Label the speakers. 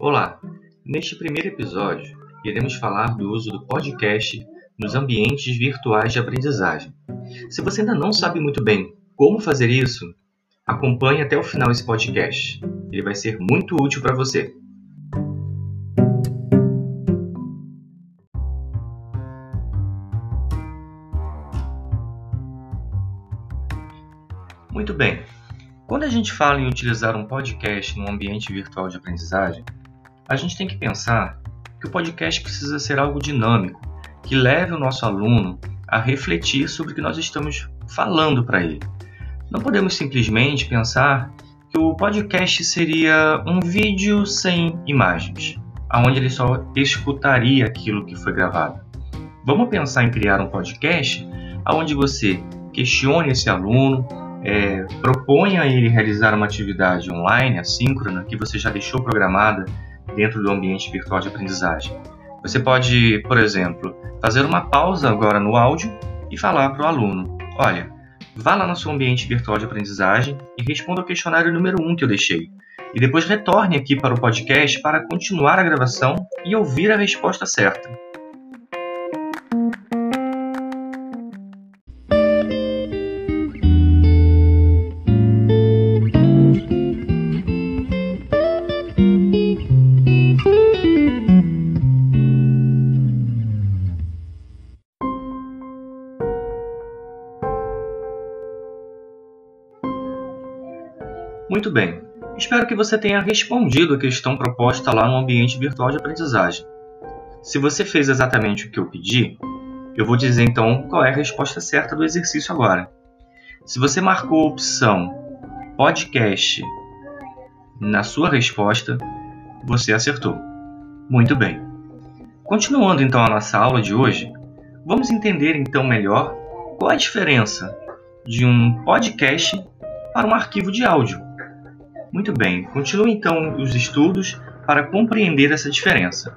Speaker 1: Olá! Neste primeiro episódio, iremos falar do uso do podcast nos ambientes virtuais de aprendizagem. Se você ainda não sabe muito bem como fazer isso, acompanhe até o final esse podcast. Ele vai ser muito útil para você. Muito bem. Quando a gente fala em utilizar um podcast num ambiente virtual de aprendizagem, a gente tem que pensar que o podcast precisa ser algo dinâmico, que leve o nosso aluno a refletir sobre o que nós estamos falando para ele. Não podemos simplesmente pensar que o podcast seria um vídeo sem imagens, aonde ele só escutaria aquilo que foi gravado. Vamos pensar em criar um podcast onde você questione esse aluno, é, proponha a ele realizar uma atividade online, assíncrona, que você já deixou programada dentro do ambiente virtual de aprendizagem. Você pode, por exemplo, fazer uma pausa agora no áudio e falar para o aluno: olha, vá lá no seu ambiente virtual de aprendizagem e responda ao questionário número 1 um que eu deixei. E depois retorne aqui para o podcast para continuar a gravação e ouvir a resposta certa. Muito bem, espero que você tenha respondido a questão proposta lá no ambiente virtual de aprendizagem. Se você fez exatamente o que eu pedi, eu vou dizer então qual é a resposta certa do exercício agora. Se você marcou a opção podcast na sua resposta, você acertou. Muito bem. Continuando então a nossa aula de hoje, vamos entender então melhor qual a diferença de um podcast para um arquivo de áudio. Muito bem, continue então os estudos para compreender essa diferença.